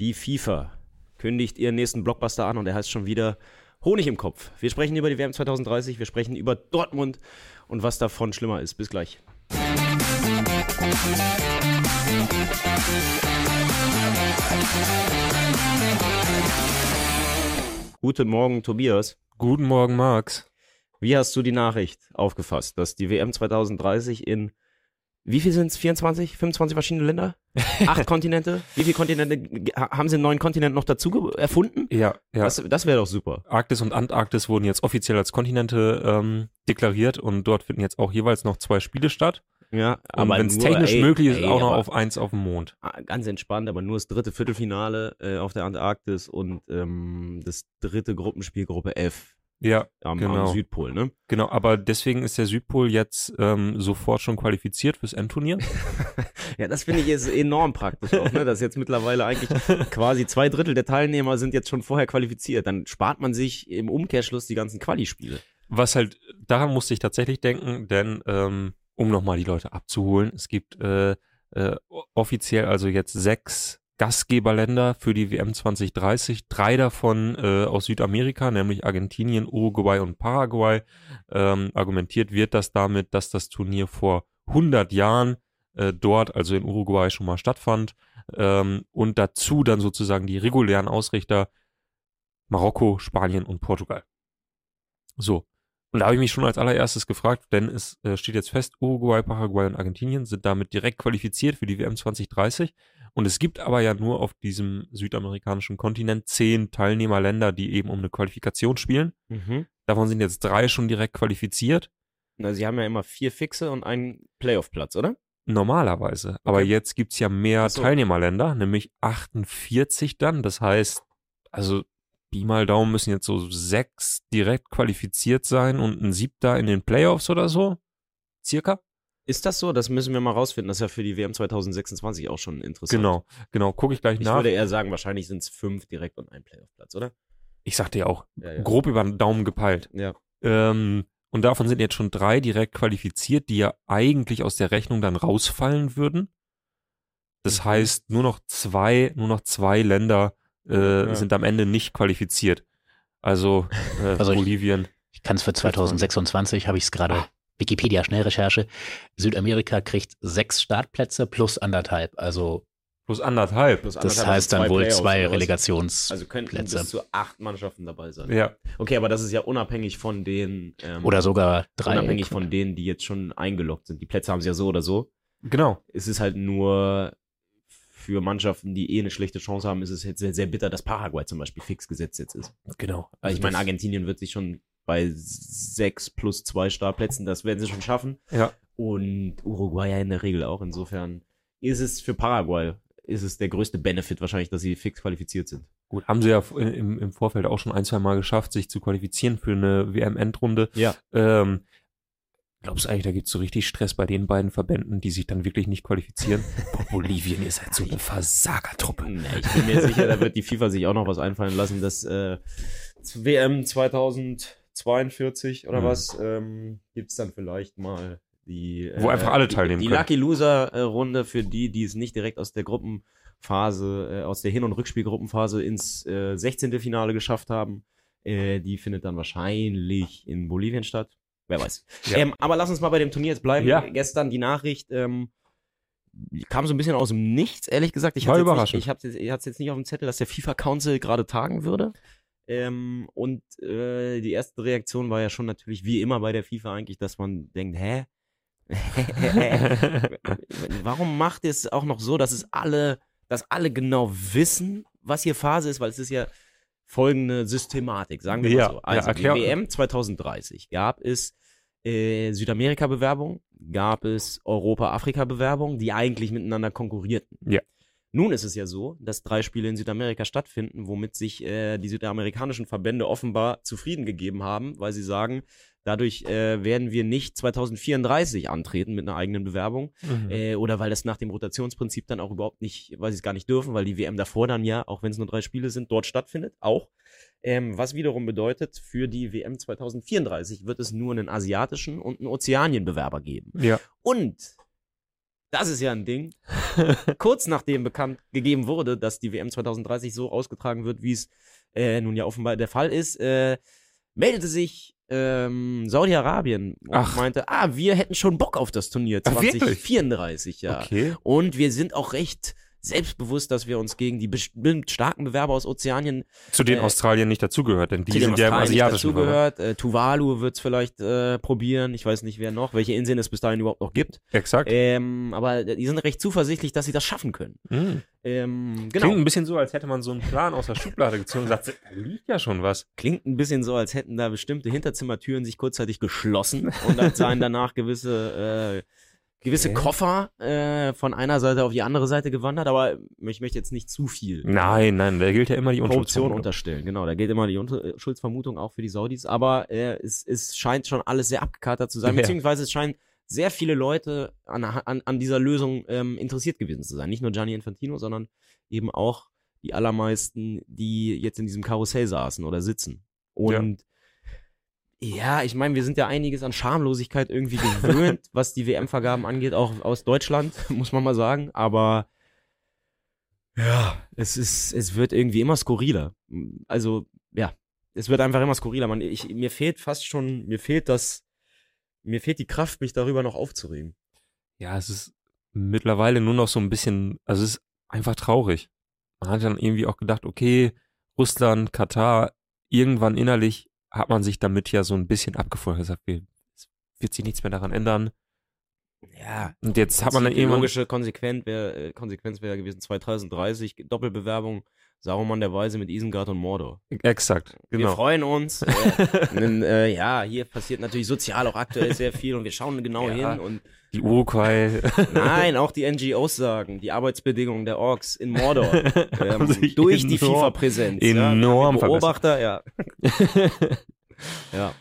Die FIFA kündigt ihren nächsten Blockbuster an und er heißt schon wieder Honig im Kopf. Wir sprechen über die WM 2030, wir sprechen über Dortmund und was davon schlimmer ist. Bis gleich. Guten Morgen, Tobias. Guten Morgen, Max. Wie hast du die Nachricht aufgefasst, dass die WM 2030 in wie viel sind es? 24, 25 verschiedene Länder? Acht Kontinente? Wie viele Kontinente haben sie einen neuen Kontinent noch dazu erfunden? Ja, ja. Das, das wäre doch super. Arktis und Antarktis wurden jetzt offiziell als Kontinente ähm, deklariert und dort finden jetzt auch jeweils noch zwei Spiele statt. Ja, aber wenn es technisch ey, möglich ist, ey, auch noch auf eins auf dem Mond. Ah, ganz entspannt, aber nur das dritte Viertelfinale äh, auf der Antarktis und ähm, das dritte Gruppenspiel Gruppe F. Ja, am, genau. am Südpol, ne? Genau, aber deswegen ist der Südpol jetzt ähm, sofort schon qualifiziert fürs Endturnier. ja, das finde ich jetzt enorm praktisch auch, ne? Dass jetzt mittlerweile eigentlich quasi zwei Drittel der Teilnehmer sind jetzt schon vorher qualifiziert. Dann spart man sich im Umkehrschluss die ganzen Quali-Spiele. Was halt, daran musste ich tatsächlich denken, denn ähm, um nochmal die Leute abzuholen, es gibt äh, äh, offiziell also jetzt sechs Gastgeberländer für die WM 2030, drei davon äh, aus Südamerika, nämlich Argentinien, Uruguay und Paraguay. Ähm, argumentiert wird das damit, dass das Turnier vor 100 Jahren äh, dort, also in Uruguay, schon mal stattfand. Ähm, und dazu dann sozusagen die regulären Ausrichter Marokko, Spanien und Portugal. So. Und da habe ich mich schon als allererstes gefragt, denn es äh, steht jetzt fest, Uruguay, Paraguay und Argentinien sind damit direkt qualifiziert für die WM 2030. Und es gibt aber ja nur auf diesem südamerikanischen Kontinent zehn Teilnehmerländer, die eben um eine Qualifikation spielen. Mhm. Davon sind jetzt drei schon direkt qualifiziert. Na, sie haben ja immer vier Fixe und einen Playoff-Platz, oder? Normalerweise. Okay. Aber jetzt gibt's ja mehr so. Teilnehmerländer, nämlich 48 dann. Das heißt, also Pi mal Daumen müssen jetzt so sechs direkt qualifiziert sein und ein siebter in den Playoffs oder so. Circa. Ist das so? Das müssen wir mal rausfinden. Das ist ja für die WM 2026 auch schon interessant. Genau, genau. Gucke ich gleich ich nach. Ich würde eher sagen, wahrscheinlich sind es fünf direkt und ein Playoff-Platz, oder? Ich sagte ja auch, ja, ja. grob über den Daumen gepeilt. Ja. Ähm, und davon sind jetzt schon drei direkt qualifiziert, die ja eigentlich aus der Rechnung dann rausfallen würden. Das mhm. heißt, nur noch zwei, nur noch zwei Länder äh, ja. sind am Ende nicht qualifiziert. Also, äh, also Bolivien. Ich, ich kann es für 2026, habe ich es gerade ah. Wikipedia-Schnellrecherche. Südamerika kriegt sechs Startplätze plus anderthalb. Also Plus anderthalb. Plus anderthalb das heißt dann wohl zwei Relegationsplätze. Also könnten bis zu acht Mannschaften dabei sein. Ja. Okay, aber das ist ja unabhängig von den. Ähm, oder sogar drei. Unabhängig von denen, die jetzt schon eingeloggt sind. Die Plätze haben sie ja so oder so. Genau. Es ist halt nur für Mannschaften, die eh eine schlechte Chance haben, ist es jetzt sehr, sehr bitter, dass Paraguay zum Beispiel fix gesetzt jetzt ist. Genau. Also ich meine, Argentinien wird sich schon bei sechs plus zwei Startplätzen, das werden sie schon schaffen. Ja. Und Uruguay ja in der Regel auch. Insofern ist es für Paraguay ist es der größte Benefit wahrscheinlich, dass sie fix qualifiziert sind. Gut, haben sie ja im, im Vorfeld auch schon ein, zwei Mal geschafft, sich zu qualifizieren für eine WM-Endrunde. Ja. Ähm, Glaubst du eigentlich, da gibt's so richtig Stress bei den beiden Verbänden, die sich dann wirklich nicht qualifizieren? Boah, Bolivien ist halt so eine Versagertruppe. Nee, ich bin mir sicher, da wird die FIFA sich auch noch was einfallen lassen, dass äh, WM 2042 oder mhm. was ähm, gibt's dann vielleicht mal die wo äh, einfach alle teilnehmen die, die Lucky Loser äh, Runde für die, die es nicht direkt aus der Gruppenphase, äh, aus der Hin- und Rückspielgruppenphase ins äh, 16. Finale geschafft haben. Äh, die findet dann wahrscheinlich in Bolivien statt. Wer weiß. Ja. Ähm, aber lass uns mal bei dem Turnier jetzt bleiben. Ja. Gestern die Nachricht ähm, kam so ein bisschen aus dem Nichts, ehrlich gesagt. Ich War überraschend. Nicht, ich hatte es jetzt nicht auf dem Zettel, dass der FIFA Council gerade tagen würde. Ähm, und äh, die erste Reaktion war ja schon natürlich wie immer bei der FIFA eigentlich, dass man denkt, hä? Warum macht es auch noch so, dass es alle, dass alle genau wissen, was hier Phase ist, weil es ist ja folgende Systematik, sagen wir ja, mal so. Also ja, die WM 2030 gab es äh, Südamerika-Bewerbung, gab es Europa-Afrika-Bewerbung, die eigentlich miteinander konkurrierten. Ja. Nun ist es ja so, dass drei Spiele in Südamerika stattfinden, womit sich äh, die südamerikanischen Verbände offenbar zufrieden gegeben haben, weil sie sagen, Dadurch äh, werden wir nicht 2034 antreten mit einer eigenen Bewerbung. Mhm. Äh, oder weil das nach dem Rotationsprinzip dann auch überhaupt nicht, weil sie es gar nicht dürfen, weil die WM davor dann ja, auch wenn es nur drei Spiele sind, dort stattfindet, auch. Ähm, was wiederum bedeutet, für die WM 2034 wird es nur einen asiatischen und einen Ozeanienbewerber geben. Ja. Und das ist ja ein Ding. Kurz nachdem bekannt gegeben wurde, dass die WM 2030 so ausgetragen wird, wie es äh, nun ja offenbar der Fall ist, äh, meldete sich ähm, Saudi-Arabien und Ach. meinte, ah, wir hätten schon Bock auf das Turnier Ach, wirklich? 2034, ja. Okay. Und wir sind auch recht selbstbewusst, dass wir uns gegen die bestimmt starken Bewerber aus Ozeanien, Zu denen Äh, Australien nicht dazugehört, denn die sind ja im asiatischen Bereich. dazugehört. Äh, Tuvalu wird's vielleicht äh, probieren. Ich weiß nicht, wer noch, welche Inseln es bis dahin überhaupt noch gibt. Exakt. Ähm, aber die sind recht zuversichtlich, dass sie das schaffen können. Mhm. Ähm, Klingt genau. ein bisschen so, als hätte man so einen Plan aus der Schublade gezogen und sagt, da liegt ja schon was. Klingt ein bisschen so, als hätten da bestimmte Hinterzimmertüren sich kurzzeitig geschlossen und dann seien danach gewisse, äh, gewisse Okay. Koffer äh, von einer Seite auf die andere Seite gewandert, aber ich möchte jetzt nicht zu viel Nein, nein, da gilt ja immer die Korruption unterstellen. Genau, da geht immer die Unschuldsvermutung auch für die Saudis, aber äh, es, es scheint schon alles sehr abgekatert zu sein, Ja. beziehungsweise es scheinen sehr viele Leute an, an, an dieser Lösung ähm, interessiert gewesen zu sein. Nicht nur Gianni Infantino, sondern eben auch die allermeisten, die jetzt in diesem Karussell saßen oder sitzen. Und ja, ich meine, wir sind ja einiges an Schamlosigkeit irgendwie gewöhnt, was die WM-Vergaben angeht, auch aus Deutschland, muss man mal sagen. Aber ja, es ist, es wird irgendwie immer skurriler. Also, ja, es wird einfach immer skurriler. Man, ich, mir fehlt fast schon, mir fehlt das, mir fehlt die Kraft, mich darüber noch aufzuregen. Ja, es ist mittlerweile nur noch so ein bisschen, also es ist einfach traurig. Man hat dann irgendwie auch gedacht, okay, Russland, Katar, irgendwann innerlich hat man sich damit ja so ein bisschen abgefunden. Gesagt, wir- es wird sich nichts mehr daran ändern. Ja, Und jetzt hat man dann die irgendwann, logische Konsequenz wäre äh, Konsequenz wäre gewesen 2030 Doppelbewerbung Saruman der Weise mit Isengard und Mordor. exakt, Wir genau. freuen uns. Äh, denn, äh, ja, hier passiert natürlich sozial auch aktuell sehr viel und wir schauen genau Ja. hin und Die Uruguay. nein, auch die NGOs sagen, die Arbeitsbedingungen der Orks in Mordor ähm, durch die FIFA-Präsenz. enorm ja, Beobachter, ja. ja.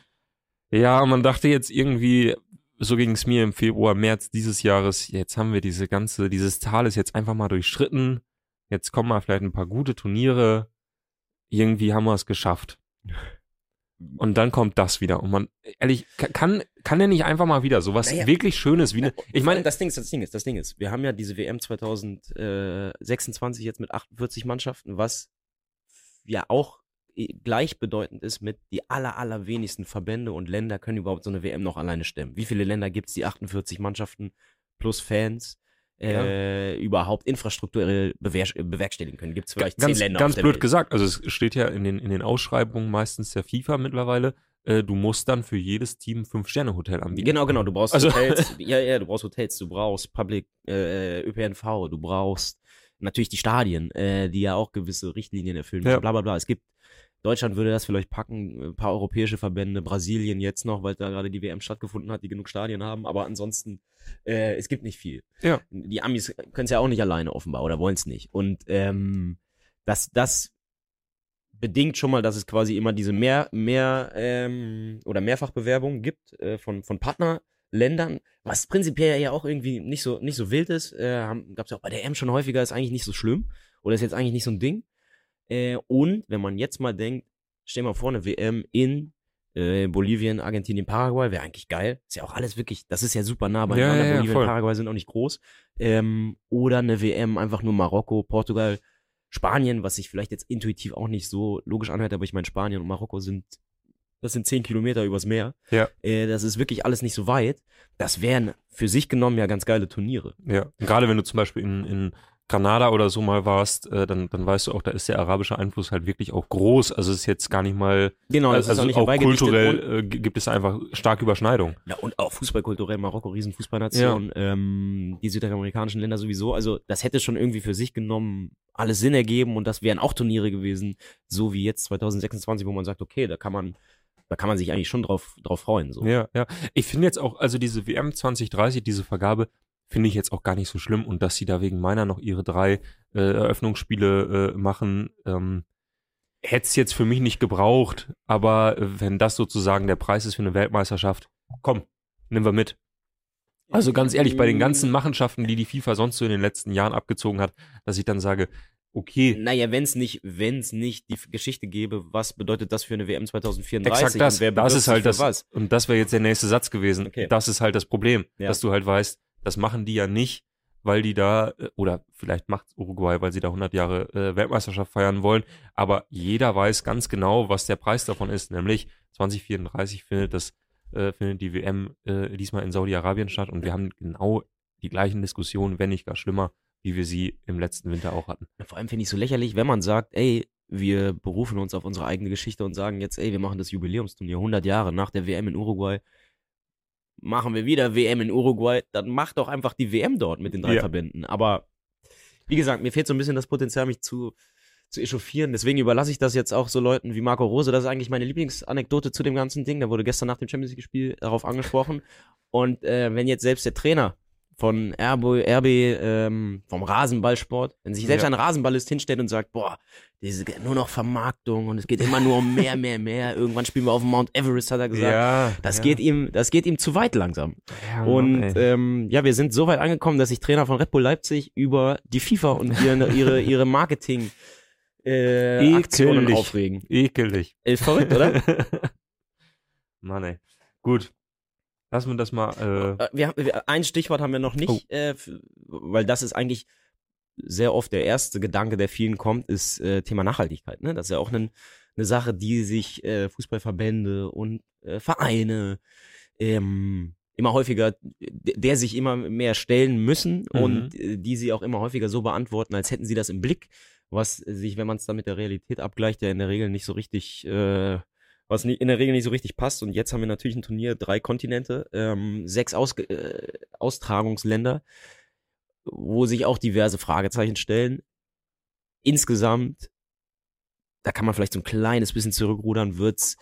Ja, man dachte jetzt irgendwie, so ging es mir im Februar, März dieses Jahres, jetzt haben wir diese ganze, dieses Tal ist jetzt einfach mal durchschritten. Jetzt kommen mal vielleicht ein paar gute Turniere. Irgendwie haben wir es geschafft. Und dann kommt das wieder. Und man, ehrlich, ka- kann, kann der nicht einfach mal wieder sowas Naja. wirklich Schönes wie eine, ich meine, das Ding ist, das Ding ist, das Ding ist, wir haben ja diese WM 2026 jetzt mit 48 Mannschaften, was ja auch i- gleichbedeutend ist mit die aller, allerwenigsten Verbände und Länder können überhaupt so eine WM noch alleine stemmen. Wie viele Länder gibt es, die 48 Mannschaften plus Fans äh, überhaupt infrastrukturell bewer bewerkstelligen können? Gibt es vielleicht ganz, zehn Länder ganz blöd Welt? gesagt, also es steht ja in den, in den Ausschreibungen meistens der FIFA mittlerweile, äh, du musst dann für jedes Team Fünf-Sterne-Hotel anbieten. Genau, genau. Du brauchst Also- Hotels. ja, ja, du brauchst Hotels. Du brauchst Public äh, ÖPNV. Du brauchst natürlich die Stadien, äh, die ja auch gewisse Richtlinien erfüllen. Ja. müssen, Bla bla bla. Es gibt Deutschland würde das vielleicht packen, ein paar europäische Verbände, Brasilien jetzt noch, weil da gerade die WM stattgefunden hat, die genug Stadien haben. Aber ansonsten, äh, es gibt nicht viel. Ja. Die Amis können es ja auch nicht alleine offenbar oder wollen es nicht. Und ähm, das, das bedingt schon mal, dass es quasi immer diese mehr, mehr ähm, oder Mehrfachbewerbungen gibt äh, von, von Partnerländern, was prinzipiell ja auch irgendwie nicht so, nicht so wild ist. Äh, Gab es ja auch bei der M schon häufiger, ist eigentlich nicht so schlimm. Oder ist jetzt eigentlich nicht so ein Ding. Äh, und wenn man jetzt mal denkt, stell mal vor, eine WM in äh, Bolivien, Argentinien, Paraguay, wäre eigentlich geil. Ist ja auch alles wirklich, das ist ja super nah beieinander. Ja, ja, Bolivien voll. Paraguay sind auch nicht groß. Ähm, oder eine WM einfach nur Marokko, Portugal, Spanien, was sich vielleicht jetzt intuitiv auch nicht so logisch anhört, aber ich meine, Spanien und Marokko sind, das sind zehn Kilometer übers Meer. Ja. Äh, das ist wirklich alles nicht so weit. Das wären für sich genommen ja ganz geile Turniere. Ja, und gerade wenn du zum Beispiel in, in Granada oder so mal warst, äh, dann, dann weißt du auch, da ist der arabische Einfluss halt wirklich auch groß. Also es ist jetzt gar nicht mal, Genau, das also ist auch nicht auch kulturell äh, gibt es einfach starke Überschneidung. ja, und auch fußballkulturell, Marokko, Riesenfußballnation, ähm, die südamerikanischen Länder sowieso. Also das hätte schon irgendwie für sich genommen alles Sinn ergeben und das wären auch Turniere gewesen, so wie jetzt 2026, wo man sagt, okay, da kann man, da kann man sich eigentlich schon drauf, drauf freuen. So. Ja, ja. Ich finde jetzt auch, also diese WM 2030, diese Vergabe, finde ich jetzt auch gar nicht so schlimm und dass sie da wegen meiner noch ihre drei äh, Eröffnungsspiele äh, machen, ähm, hätte es jetzt für mich nicht gebraucht, aber äh, wenn das sozusagen der Preis ist für eine Weltmeisterschaft, komm, nehmen wir mit. Also ganz ehrlich, bei den ganzen Machenschaften, die die FIFA sonst so in den letzten Jahren abgezogen hat, dass ich dann sage, okay, Naja, wenn es nicht, wenn's nicht die Geschichte gäbe, was bedeutet das für eine WM 2034? Exakt das. Und wer Das ist halt das. Was? Und das wäre jetzt der nächste Satz gewesen. Okay. Das ist halt das Problem, Ja. dass du halt weißt, das machen die ja nicht, weil die da, äh, oder vielleicht macht Uruguay, weil sie da 100 Jahre äh, Weltmeisterschaft feiern wollen, aber jeder weiß ganz genau, was der Preis davon ist, nämlich 2034 findet das äh, findet die WM äh, diesmal in Saudi-Arabien statt und wir haben genau die gleichen Diskussionen, wenn nicht gar schlimmer, wie wir sie im letzten Winter auch hatten. Vor allem finde ich so lächerlich, wenn man sagt, ey, wir berufen uns auf unsere eigene Geschichte und sagen jetzt, ey, wir machen das Jubiläumsturnier 100 Jahre nach der WM in Uruguay. Machen wir wieder WM in Uruguay, dann macht doch einfach die WM dort mit den drei Ja. Verbänden. Aber wie gesagt, mir fehlt so ein bisschen das Potenzial, mich zu, zu echauffieren. Deswegen überlasse ich das jetzt auch so Leuten wie Marco Rose. Das ist eigentlich meine Lieblingsanekdote zu dem ganzen Ding. Da wurde gestern nach dem Champions League-Spiel darauf angesprochen. Und äh, wenn jetzt selbst der Trainer von RB, RB ähm, vom Rasenballsport, wenn sich selbst Ja. ein Rasenballist hinstellt und sagt, boah, diese nur noch Vermarktung und es geht immer nur um mehr, mehr, mehr. Irgendwann spielen wir auf dem Mount Everest, hat er gesagt. ja, Das ja. geht ihm, das geht ihm zu weit langsam. Ja, Und ähm, ja, wir sind so weit angekommen, dass sich Trainer von Red Bull Leipzig über die FIFA und ihre, ihre, ihre Marketing äh, Aktionen Ekelig. aufregen. ekelig. Ist verrückt, oder? Mann, ey. Gut. Lassen wir das mal. Äh, Äh, wir, wir, ein Stichwort haben wir noch nicht, Oh. äh, weil das ist eigentlich sehr oft der erste Gedanke, der vielen kommt, ist äh, Thema Nachhaltigkeit. Ne? Das ist ja auch eine eine Sache, die sich äh, Fußballverbände und äh, Vereine ähm, immer häufiger, der der sich immer mehr stellen müssen Mhm. und äh, die sie auch immer häufiger so beantworten, als hätten sie das im Blick, was sich, wenn man es dann mit der Realität abgleicht, ja in der Regel nicht so richtig äh, was in der Regel nicht so richtig passt. Und jetzt haben wir natürlich ein Turnier, drei Kontinente, ähm, sechs Ausge äh, Austragungsländer, wo sich auch diverse Fragezeichen stellen. Insgesamt, da kann man vielleicht so ein kleines bisschen zurückrudern, wird's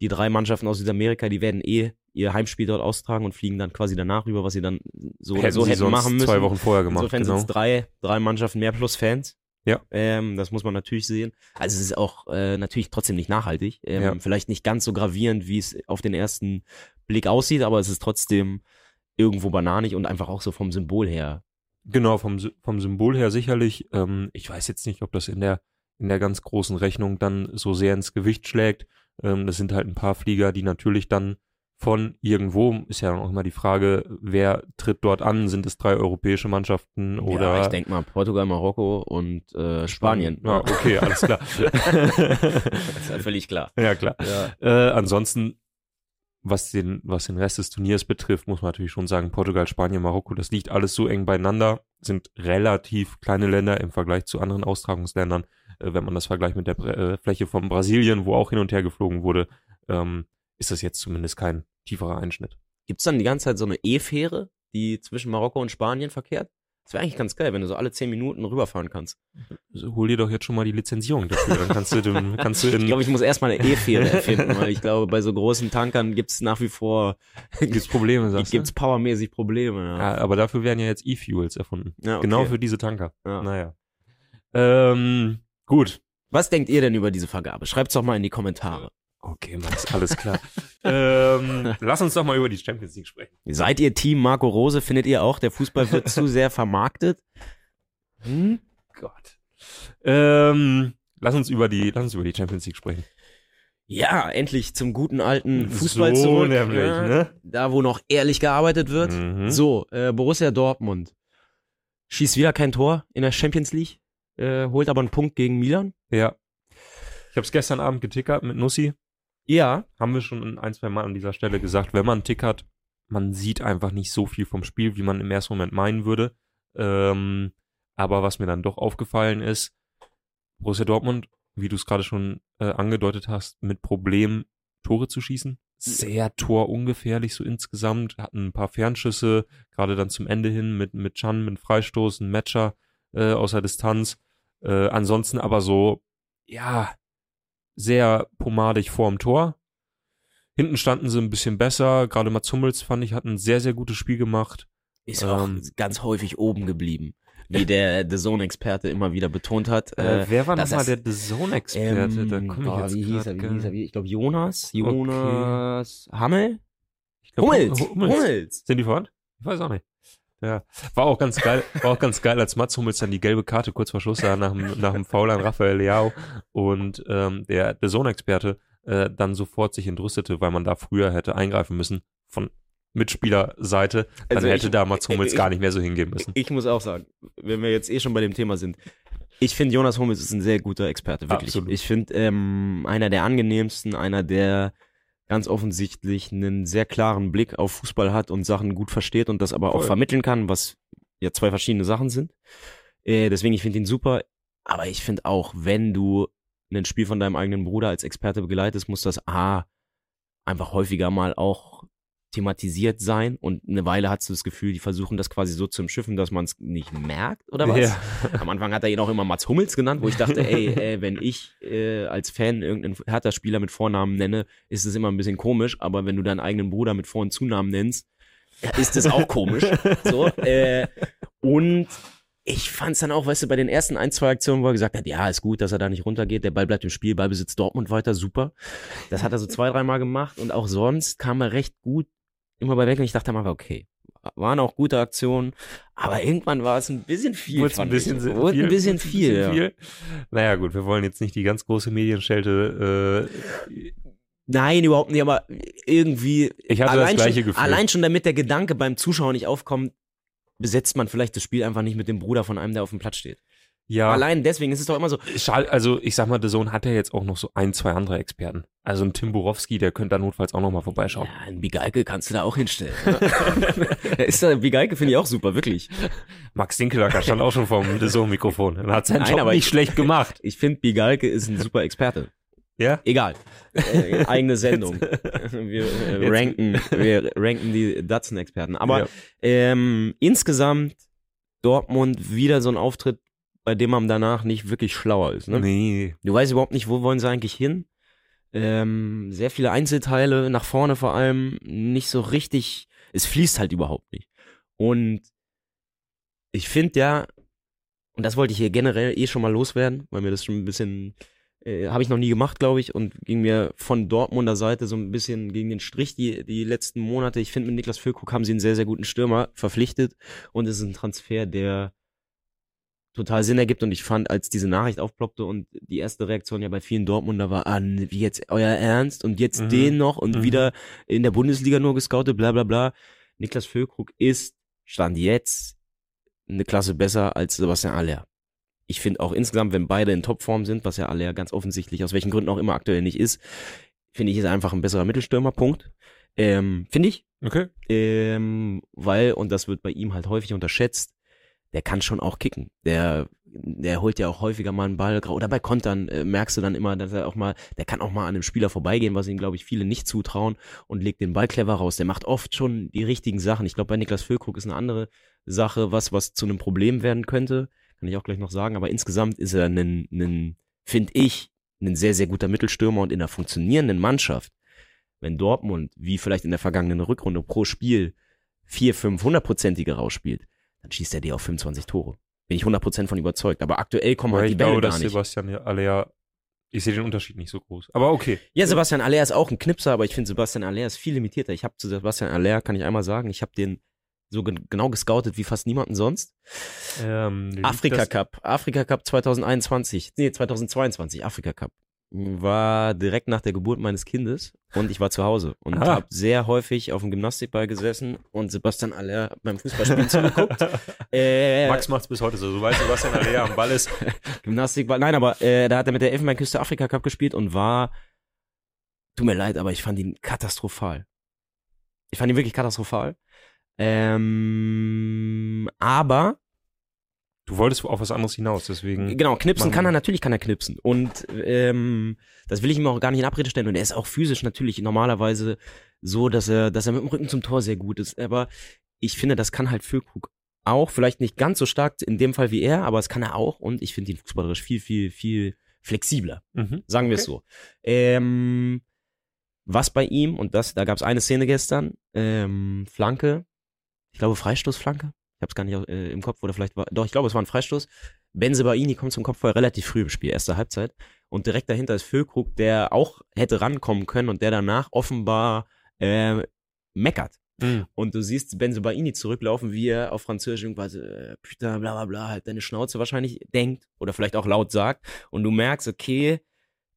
die drei Mannschaften aus Südamerika, die werden eh ihr Heimspiel dort austragen und fliegen dann quasi danach rüber, was sie dann so oder hätten so sie hätten machen müssen. zwei Wochen vorher gemacht. Insofern genau. sind es drei, drei Mannschaften mehr plus Fans. Ja. Ähm, das muss man natürlich sehen. Also es ist auch äh, natürlich trotzdem nicht nachhaltig. Ähm, Ja. Vielleicht nicht ganz so gravierend, wie es auf den ersten Blick aussieht, aber es ist trotzdem irgendwo bananig und einfach auch so vom Symbol her. Genau, vom, vom Symbol her sicherlich. Ähm, ich weiß jetzt nicht, ob das in der, in der ganz großen Rechnung dann so sehr ins Gewicht schlägt. Ähm, das sind halt ein paar Flieger, die natürlich dann von irgendwo, ist ja auch immer die Frage, wer tritt dort an? Sind es drei europäische Mannschaften oder ja, ich denke mal Portugal, Marokko und äh, Spanien. Ja, okay, alles klar. das ist ja völlig klar. ja, klar. Ja. Äh, ansonsten, was den, was den Rest des Turniers betrifft, muss man natürlich schon sagen, Portugal, Spanien, Marokko, das liegt alles so eng beieinander, sind relativ kleine Länder im Vergleich zu anderen Austragungsländern. Äh, wenn man das vergleicht mit der äh, Fläche von Brasilien, wo auch hin und her geflogen wurde, ähm, ist das jetzt zumindest kein tieferer Einschnitt. Gibt's dann die ganze Zeit so eine E-Fähre, die zwischen Marokko und Spanien verkehrt? Das wäre eigentlich ganz geil, wenn du so alle zehn Minuten rüberfahren kannst. Also hol dir doch jetzt schon mal die Lizenzierung dafür, dann kannst du, dem, kannst du Ich in, glaube, ich muss erstmal eine E-Fähre erfinden, weil ich glaube, bei so großen Tankern gibt's nach wie vor gibt's Probleme, sagst du? gibt's powermäßig Probleme. Ja. Ja, aber dafür werden ja jetzt E-Fuels erfunden. Ja, okay. Genau für diese Tanker. Ja. Naja. Ähm, gut. Was denkt ihr denn über diese Vergabe? Schreibt's doch mal in die Kommentare. Okay, Max, alles klar. ähm, lass uns doch mal über die Champions League sprechen. Seid ihr Team Marco Rose? Findet ihr auch, der Fußball wird zu sehr vermarktet? Hm? Gott. Ähm, lass uns über die, lass uns über die Champions League sprechen. Ja, endlich zum guten alten Fußball so zurück. nämlich, ja, ne? Da, wo noch ehrlich gearbeitet wird. Mhm. So, äh, Borussia Dortmund schießt wieder kein Tor in der Champions League, äh, holt aber einen Punkt gegen Milan. Ja. Ich habe es gestern Abend getickert mit Nussi. Ja, Haben wir schon ein, zwei Mal an dieser Stelle gesagt, wenn man tickert, man sieht einfach nicht so viel vom Spiel, wie man im ersten Moment meinen würde. Ähm, aber was mir dann doch aufgefallen ist, Borussia Dortmund, wie du es gerade schon äh, angedeutet hast, mit Problemen Tore zu schießen. Sehr torungefährlich so insgesamt, hatten ein paar Fernschüsse, gerade dann zum Ende hin mit, mit Chan, mit Freistoß, ein Matcher äh, außer Distanz. Äh, ansonsten aber so, ja, sehr pomadig vorm Tor. Hinten standen sie ein bisschen besser. Gerade Mats Hummels fand ich, hat ein sehr, sehr gutes Spiel gemacht. ist auch Ähm. ganz häufig oben geblieben. Wie der The Zone-Experte immer wieder betont hat. Äh, wer war das nochmal der The Zone-Experte? ähm, da komme ich jetzt wie hieß er, wie hieß er, wie, ich glaube Jonas, Jonas Hammel? Ich glaub, Hummels, Hummels. Hummels. Sind die verwandt? Ich weiß auch nicht. Ja, war auch ganz geil, war auch ganz geil, als Mats Hummels dann die gelbe Karte kurz vor Schluss sah nach dem, nach dem Foul an Rafael Leao und ähm, der, der Zone-Experte äh, dann sofort sich entrüstete, weil man da früher hätte eingreifen müssen. Von Mitspielerseite, dann Also hätte ich- da Mats Hummels ich- gar nicht mehr so hingehen müssen. Ich muss auch sagen, wenn wir jetzt eh schon bei dem Thema sind, ich finde Jonas Hummels ist ein sehr guter Experte, wirklich. Absolut. Ich finde ähm, einer der angenehmsten, einer der ganz offensichtlich einen sehr klaren Blick auf Fußball hat und Sachen gut versteht und das aber auch Voll. vermitteln kann, was ja zwei verschiedene Sachen sind. Äh, deswegen, ich finde ihn super. Aber ich finde auch, wenn du ein Spiel von deinem eigenen Bruder als Experte begleitest, muss das A einfach häufiger mal auch thematisiert sein und eine Weile hast du das Gefühl, die versuchen das quasi so zu umschiffen, dass man es nicht merkt oder was? Ja. Am Anfang hat er ihn auch immer Mats Hummels genannt, wo ich dachte, ey, ey wenn ich äh, als Fan irgendeinen Hertha-Spieler mit Vornamen nenne, ist es immer ein bisschen komisch, aber wenn du deinen eigenen Bruder mit Vor- und Zunamen nennst, ist es auch komisch. So, äh, und ich fand's dann auch, weißt du, bei den ersten ein, zwei Aktionen, wo er gesagt hat, ja, ist gut, dass er da nicht runtergeht, der Ball bleibt im Spiel, Ball besitzt Dortmund weiter, super. Das hat er so zwei, dreimal gemacht und auch sonst kam er recht gut immer bei weg und ich dachte mal, okay, waren auch gute Aktionen, aber irgendwann war es ein bisschen viel. Wurde ein bisschen, viel, ein bisschen wurde ein viel, bisschen ja. Naja, gut, wir wollen jetzt nicht die ganz große Medienschelte. Äh, Nein, überhaupt nicht, aber irgendwie. ich hatte das gleiche schon, Gefühl. Allein schon damit der Gedanke beim Zuschauer nicht aufkommt, besetzt man vielleicht das Spiel einfach nicht mit dem Bruder von einem, der auf dem Platz steht. Ja, Allein deswegen ist es doch immer so. schal- also ich sag mal, der Sohn hat ja jetzt auch noch so ein, zwei andere Experten. Also ein Tim Borowski, der könnte da notfalls auch noch mal vorbeischauen. Ja, ein Bigalke kannst du da auch hinstellen. Ist da, Bigalke finde ich auch super, wirklich. Max Dinkelacker stand auch schon vorm Sohn-Mikrofon. Er hat seinen Nein, Job aber nicht ich- schlecht gemacht. Ich finde, Bigalke ist ein super Experte. Ja? Egal. Äh, eigene Sendung. Wir äh, ranken, wir ranken die Datsen-Experten. Aber Ja. ähm, insgesamt Dortmund wieder so ein Auftritt, bei dem man danach nicht wirklich schlauer ist. Ne? Nee. Du weißt überhaupt nicht, wo wollen sie eigentlich hin. Ähm, sehr viele Einzelteile, nach vorne vor allem, nicht so richtig, es fließt halt überhaupt nicht. Und ich finde ja, und das wollte ich hier generell eh schon mal loswerden, weil mir das schon ein bisschen, äh, habe ich noch nie gemacht, glaube ich, und ging mir von Dortmunder Seite so ein bisschen gegen den Strich die, die letzten Monate. Ich finde, mit Niklas Füllkrug haben sie einen sehr, sehr guten Stürmer verpflichtet und es ist ein Transfer, der total Sinn ergibt und ich fand, als diese Nachricht aufploppte und die erste Reaktion ja bei vielen Dortmunder war, ah, wie jetzt euer Ernst und jetzt Mhm. den noch und Mhm. wieder in der Bundesliga nur gescoutet, bla bla bla. Niklas Füllkrug ist, stand jetzt, eine Klasse besser als Sebastian Aller. Ich finde auch insgesamt, wenn beide in Topform sind, was ja Aller ganz offensichtlich aus welchen Gründen auch immer aktuell nicht ist, finde ich, ist einfach ein besserer Mittelstürmer, Punkt. Ähm, finde ich, Okay. ähm, weil, und das wird bei ihm halt häufig unterschätzt, der kann schon auch kicken. Der, der holt ja auch häufiger mal einen Ball, oder bei Kontern äh, merkst du dann immer, dass er auch mal, der kann auch mal an einem Spieler vorbeigehen, was ihm, glaube ich, viele nicht zutrauen und legt den Ball clever raus. Der macht oft schon die richtigen Sachen. Ich glaube, bei Niklas Füllkrug ist eine andere Sache, was, was zu einem Problem werden könnte. Kann ich auch gleich noch sagen, aber insgesamt ist er ein, ein finde ich, ein sehr, sehr guter Mittelstürmer und in einer funktionierenden Mannschaft, wenn Dortmund, wie vielleicht in der vergangenen Rückrunde pro Spiel, vier, fünf hundertprozentige rausspielt, dann schießt er dir auf 25 Tore. Bin ich 100% von überzeugt. Aber aktuell kommen Aber halt die ich Bälle glaube, gar dass nicht. Sebastian Aller, ich sehe den Unterschied nicht so groß. Aber okay. Ja, Sebastian Aller ist auch ein Knipser, aber ich finde Sebastian Aller ist viel limitierter. Ich habe zu Sebastian Aller, kann ich einmal sagen, ich habe den so gen genau gescoutet wie fast niemanden sonst. Ähm, Afrika Cup, Afrika Cup 2021, nee, 2022, Afrika Cup. War direkt nach der Geburt meines Kindes und ich war zu Hause und habe sehr häufig auf dem Gymnastikball gesessen und Sebastian Aller beim Fußballspielen zugeguckt. Äh, Max macht's bis heute so. Du weißt, Sebastian Aller am Ball ist. Gymnastikball, nein, aber äh, da hat er mit der Elfenbeinküste Afrika Cup gespielt und war, tut mir leid, aber ich fand ihn katastrophal. Ich fand ihn wirklich katastrophal. Ähm, aber Du wolltest auf was anderes hinaus, deswegen. Genau, knipsen kann er, natürlich kann er knipsen. Und ähm, das will ich ihm auch gar nicht in Abrede stellen. Und er ist auch physisch natürlich normalerweise so, dass er, dass er mit dem Rücken zum Tor sehr gut ist. Aber ich finde, das kann halt Füllkrug auch. Vielleicht nicht ganz so stark in dem Fall wie er, aber es kann er auch. Und ich finde ihn fußballerisch viel, viel, viel flexibler. Mhm. Sagen wir es Okay. so. Ähm, was bei ihm, und das, da gab es eine Szene gestern, ähm, Flanke, ich glaube Freistoßflanke, ich habe es gar nicht äh, im Kopf, oder vielleicht war, doch, ich glaube, es war ein Freistoß. Benzebaini kommt zum Kopfball relativ früh im Spiel, erste Halbzeit. Und direkt dahinter ist Füllkrug, der auch hätte rankommen können und der danach offenbar äh, meckert. Mhm. Und du siehst Benzebaini zurücklaufen, wie er auf Französisch irgendwas, äh, Putain, bla bla bla, halt deine Schnauze wahrscheinlich denkt oder vielleicht auch laut sagt. Und du merkst, okay,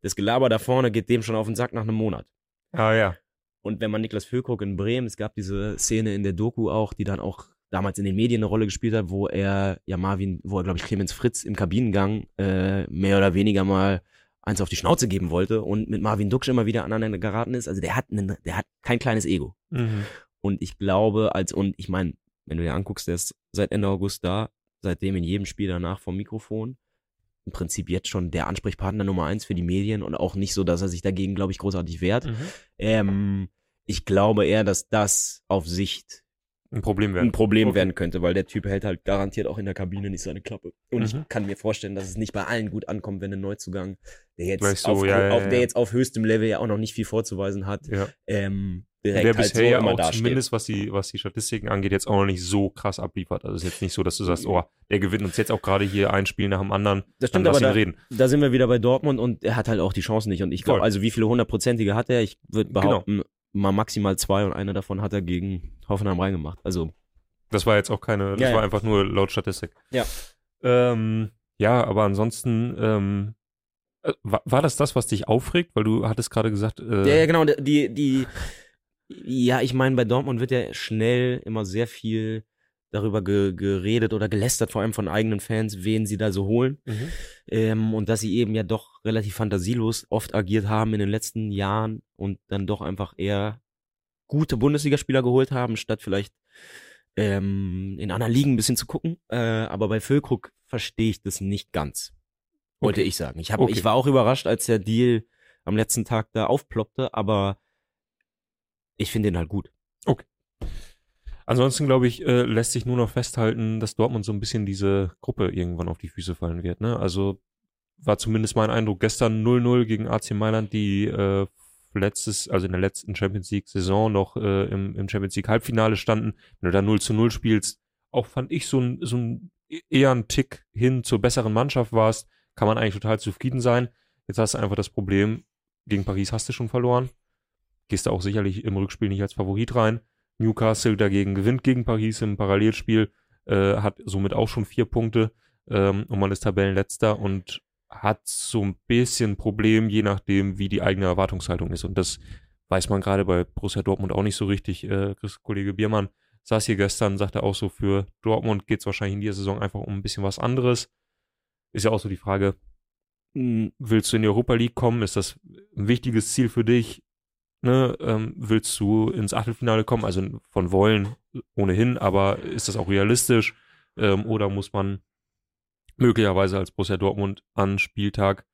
das Gelaber da vorne geht dem schon auf den Sack nach einem Monat. Ah ja. Und wenn man Niklas Füllkrug in Bremen, es gab diese Szene in der Doku auch, die dann auch damals in den Medien eine Rolle gespielt hat, wo er ja Marvin, wo er glaube ich Clemens Fritz im Kabinengang äh, mehr oder weniger mal eins auf die Schnauze geben wollte und mit Marvin Duksch immer wieder aneinander geraten ist. Also der hat, einen, der hat kein kleines Ego. Mhm. Und ich glaube, als, und ich meine, wenn du dir anguckst, der ist seit Ende August da, seitdem in jedem Spiel danach vom Mikrofon. Im Prinzip jetzt schon der Ansprechpartner Nummer eins für die Medien und auch nicht so, dass er sich dagegen, glaube ich, großartig wehrt. Mhm. Ähm, ich glaube eher, dass das auf Sicht Ein Problem werden. ein Problem Okay. werden könnte, weil der Typ hält halt garantiert auch in der Kabine nicht seine Klappe. Und Mhm. ich kann mir vorstellen, dass es nicht bei allen gut ankommt, wenn ein Neuzugang, der jetzt, Gleich so, auf, ja, auf, ja. der jetzt auf höchstem Level ja auch noch nicht viel vorzuweisen hat, Ja. ähm, direkt Der halt bisher so ja auch dasteht. zumindest, was die, was die Statistiken angeht, jetzt auch noch nicht so krass abliefert. Also es ist jetzt nicht so, dass du sagst, oh, der gewinnt uns jetzt auch gerade hier ein Spiel nach dem anderen. Das stimmt, aber da, reden. da sind wir wieder bei Dortmund und er hat halt auch die Chancen nicht. Und ich glaube, also wie viele hundertprozentige hat er? Ich würde Genau. Mal maximal zwei und eine davon hat er gegen Hoffenheim reingemacht. Also Das war jetzt auch keine, das Ja, war ja. einfach nur laut Statistik. Ja. Ähm, ja, aber ansonsten, ähm, äh, war, war das das, was dich aufregt? Weil du hattest gerade gesagt, äh, Ja, ja, genau. Die, die, ja, ich meine, bei Dortmund wird ja schnell immer sehr viel darüber ge geredet oder gelästert, vor allem von eigenen Fans, wen sie da so holen. Mhm. Ähm, und dass sie eben ja doch relativ fantasielos oft agiert haben in den letzten Jahren und dann doch einfach eher gute Bundesligaspieler geholt haben, statt vielleicht ähm, in anderen Ligen ein bisschen zu gucken. Äh, aber bei Füllkrug verstehe ich das nicht ganz, wollte Okay. ich sagen. Ich, hab, Okay. ich war auch überrascht, als der Deal am letzten Tag da aufploppte, aber ich finde ihn halt gut. Ansonsten, glaube ich, äh, lässt sich nur noch festhalten, dass Dortmund so ein bisschen diese Gruppe irgendwann auf die Füße fallen wird. Ne? Also war zumindest mein Eindruck gestern 0-0 gegen AC Mailand, die äh, letztes, also in der letzten Champions League Saison noch äh, im, im Champions League Halbfinale standen. Wenn du da 0 zu 0 spielst, auch fand ich so ein, so ein eher ein Tick hin zur besseren Mannschaft warst, kann man eigentlich total zufrieden sein. Jetzt hast du einfach das Problem, gegen Paris hast du schon verloren. Gehst du auch sicherlich im Rückspiel nicht als Favorit rein. Newcastle dagegen gewinnt gegen Paris im Parallelspiel, äh, hat somit auch schon vier Punkte ähm, und man ist Tabellenletzter und hat so ein bisschen Problem, je nachdem, wie die eigene Erwartungshaltung ist. Und das weiß man gerade bei Borussia Dortmund auch nicht so richtig. Äh, Kollege Biermann saß hier gestern, sagte auch so, für Dortmund geht es wahrscheinlich in dieser Saison einfach um ein bisschen was anderes. Ist ja auch so die Frage, mh, willst du in die Europa League kommen? Ist das ein wichtiges Ziel für dich? Ne, ähm, willst du ins Achtelfinale kommen? Also von wollen ohnehin, aber ist das auch realistisch? Ähm, oder muss man möglicherweise als Borussia Dortmund an Spieltag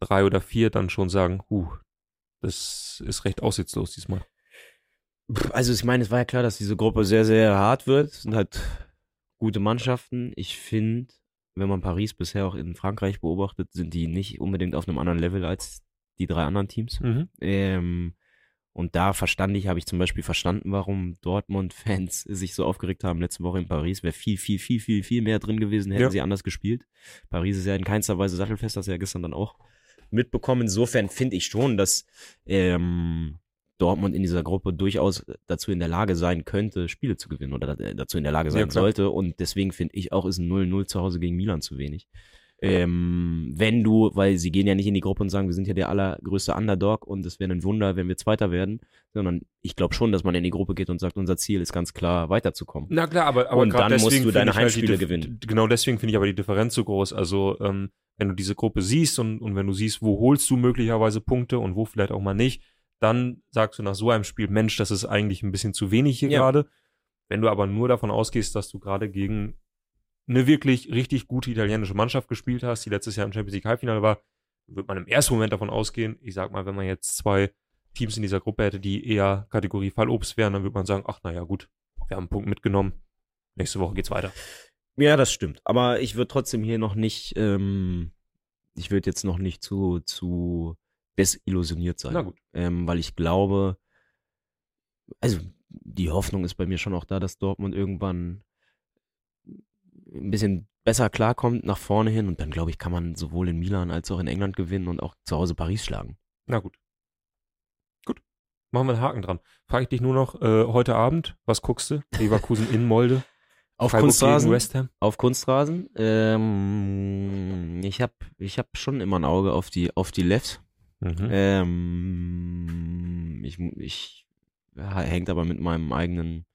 drei oder vier dann schon sagen, huh, das ist recht aussichtslos diesmal. Also ich meine, es war ja klar, dass diese Gruppe sehr, sehr hart wird. Es sind halt gute Mannschaften. Ich finde, wenn man Paris bisher auch in Frankreich beobachtet, sind die nicht unbedingt auf einem anderen Level als die drei anderen Teams. Mhm. Ähm, und da verstand ich, habe ich zum Beispiel verstanden, warum Dortmund-Fans sich so aufgeregt haben letzte Woche in Paris. Wäre viel, viel, viel, viel, viel mehr drin gewesen, hätten Ja. sie anders gespielt. Paris ist ja in keinster Weise sattelfest, das ja gestern dann auch mitbekommen. Insofern finde ich schon, dass ähm, Dortmund in dieser Gruppe durchaus dazu in der Lage sein könnte, Spiele zu gewinnen oder da- dazu in der Lage Ja, sein klar. sollte. Und deswegen finde ich auch, ist ein 0-0 zu Hause gegen Milan zu wenig. Ähm, wenn du, weil sie gehen ja nicht in die Gruppe und sagen, wir sind ja der allergrößte Underdog und es wäre ein Wunder, wenn wir Zweiter werden, sondern ich glaube schon, dass man in die Gruppe geht und sagt, unser Ziel ist ganz klar, weiterzukommen. Na klar, aber, aber Und dann musst du deine halt Heimspiele Dif- gewinnen. Genau deswegen finde ich aber die Differenz so groß. Also, ähm, wenn du diese Gruppe siehst und, und wenn du siehst, wo holst du möglicherweise Punkte und wo vielleicht auch mal nicht, dann sagst du nach so einem Spiel, Mensch, das ist eigentlich ein bisschen zu wenig hier Ja. gerade. Wenn du aber nur davon ausgehst, dass du gerade gegen eine wirklich richtig gute italienische Mannschaft gespielt hast, die letztes Jahr im Champions League Halbfinale war, wird man im ersten Moment davon ausgehen, ich sag mal, wenn man jetzt zwei Teams in dieser Gruppe hätte, die eher Kategorie Fallobst wären, dann würde man sagen, ach naja, gut, wir haben einen Punkt mitgenommen, nächste Woche geht's weiter. Ja, das stimmt. Aber ich würde trotzdem hier noch nicht, ähm, ich würde jetzt noch nicht zu, zu desillusioniert sein. Na gut. Ähm, weil ich glaube, also die Hoffnung ist bei mir schon auch da, dass Dortmund irgendwann ein bisschen besser klarkommt nach vorne hin und dann glaube ich, kann man sowohl in Milan als auch in England gewinnen und auch zu Hause Paris schlagen. Na gut. Gut. Machen wir einen Haken dran. Frage ich dich nur noch, äh, heute Abend, was guckst du? Leverkusen in Molde. Auf Freiburg Kunstrasen? Gegen West Ham. Auf Kunstrasen. Ähm, ich habe ich hab schon immer ein Auge auf die, auf die Lefts. Mhm. Ähm, ich, ich hängt aber mit meinem eigenen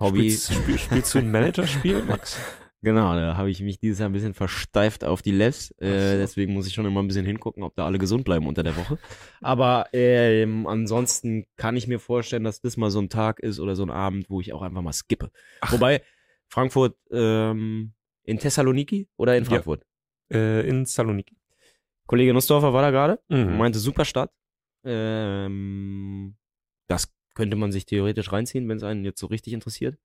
Hobby. Spielst, spiel, spielst du ein Managerspiel, Max? Genau, da habe ich mich dieses Jahr ein bisschen versteift auf die Levs. Äh. Deswegen muss ich schon immer ein bisschen hingucken, ob da alle gesund bleiben unter der Woche. Aber ähm, ansonsten kann ich mir vorstellen, dass das mal so ein Tag ist oder so ein Abend, wo ich auch einfach mal skippe. Ach. Wobei Frankfurt ähm, in Thessaloniki oder in Ja. Frankfurt? Äh, in Saloniki. Kollege Nussdorfer war da gerade. Mhm. Meinte super Stadt. Ähm, das könnte man sich theoretisch reinziehen, wenn es einen jetzt so richtig interessiert.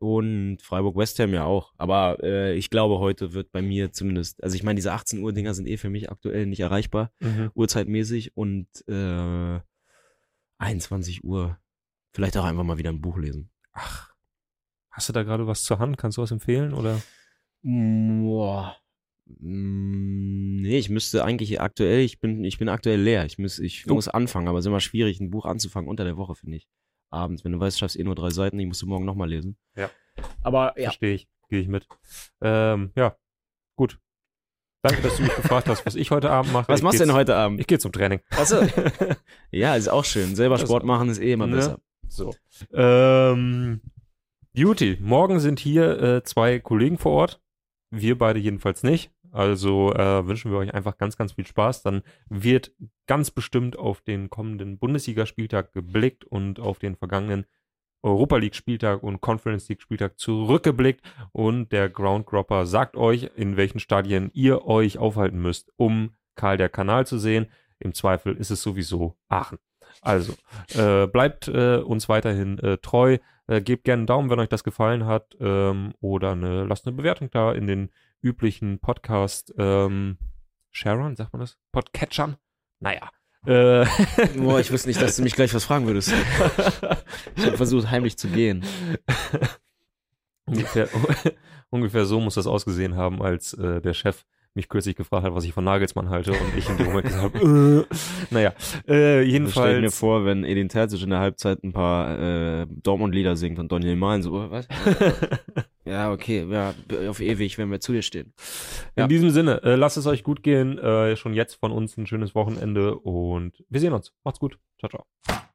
Und Freiburg West Ham ja auch. Aber äh, ich glaube, heute wird bei mir zumindest, also ich meine, diese 18 Uhr Dinger sind eh für mich aktuell nicht erreichbar, Mhm. uhrzeitmäßig. Und äh, 21 Uhr vielleicht auch einfach mal wieder ein Buch lesen. Ach. Hast du da gerade was zur Hand? Kannst du was empfehlen? Oder? Boah. Mm, Nee, ich müsste eigentlich aktuell, ich bin, ich bin aktuell leer. Ich muss, ich Oh. muss anfangen, aber es ist immer schwierig, ein Buch anzufangen unter der Woche, finde ich. Abends, wenn du weißt, schaffst eh nur drei Seiten, ich musst du morgen nochmal lesen. Ja. Aber ja. Verstehe ich. Gehe ich mit. Ähm, ja. Gut. Danke, dass du mich gefragt hast, was ich heute Abend mache. Was Ich machst du denn heute Abend? Ich gehe zum Training. Achso. ja, ist auch schön. Selber Das- Sport machen ist eh immer Ne? besser. So. Ähm, Beauty. Morgen sind hier äh, zwei Kollegen vor Ort. Wir beide jedenfalls nicht. Also äh, wünschen wir euch einfach ganz, ganz viel Spaß. Dann wird ganz bestimmt auf den kommenden Bundesligaspieltag geblickt und auf den vergangenen Europa League Spieltag und Conference League Spieltag zurückgeblickt und der Groundgropper sagt euch, in welchen Stadien ihr euch aufhalten müsst, um Karl der Kanal zu sehen. Im Zweifel ist es sowieso Aachen. Also, äh, bleibt äh, uns weiterhin äh, treu. Äh, gebt gerne einen Daumen, wenn euch das gefallen hat. Ähm, oder eine, lasst eine Bewertung da in den üblichen Podcast ähm, Sharern, sagt man das? Podcatchern? Naja. Äh, Boah, ich wusste nicht, dass du mich gleich was fragen würdest. Ich habe versucht, heimlich zu gehen. ungefähr, ungefähr so muss das ausgesehen haben, als äh, der Chef mich kürzlich gefragt hat, was ich von Nagelsmann halte und ich in dem Moment gesagt habe, äh, naja, äh, Ich stell mir jedenfalls. vor, wenn Edin Terzic in der Halbzeit ein paar äh, Dortmund-Lieder singt und Daniel Mahn so, was? Ja, okay, ja, auf ewig, wenn wir zu dir stehen. In Ja. diesem Sinne, äh, lasst es euch gut gehen. Äh, schon jetzt von uns ein schönes Wochenende und wir sehen uns. Macht's gut. Ciao, ciao.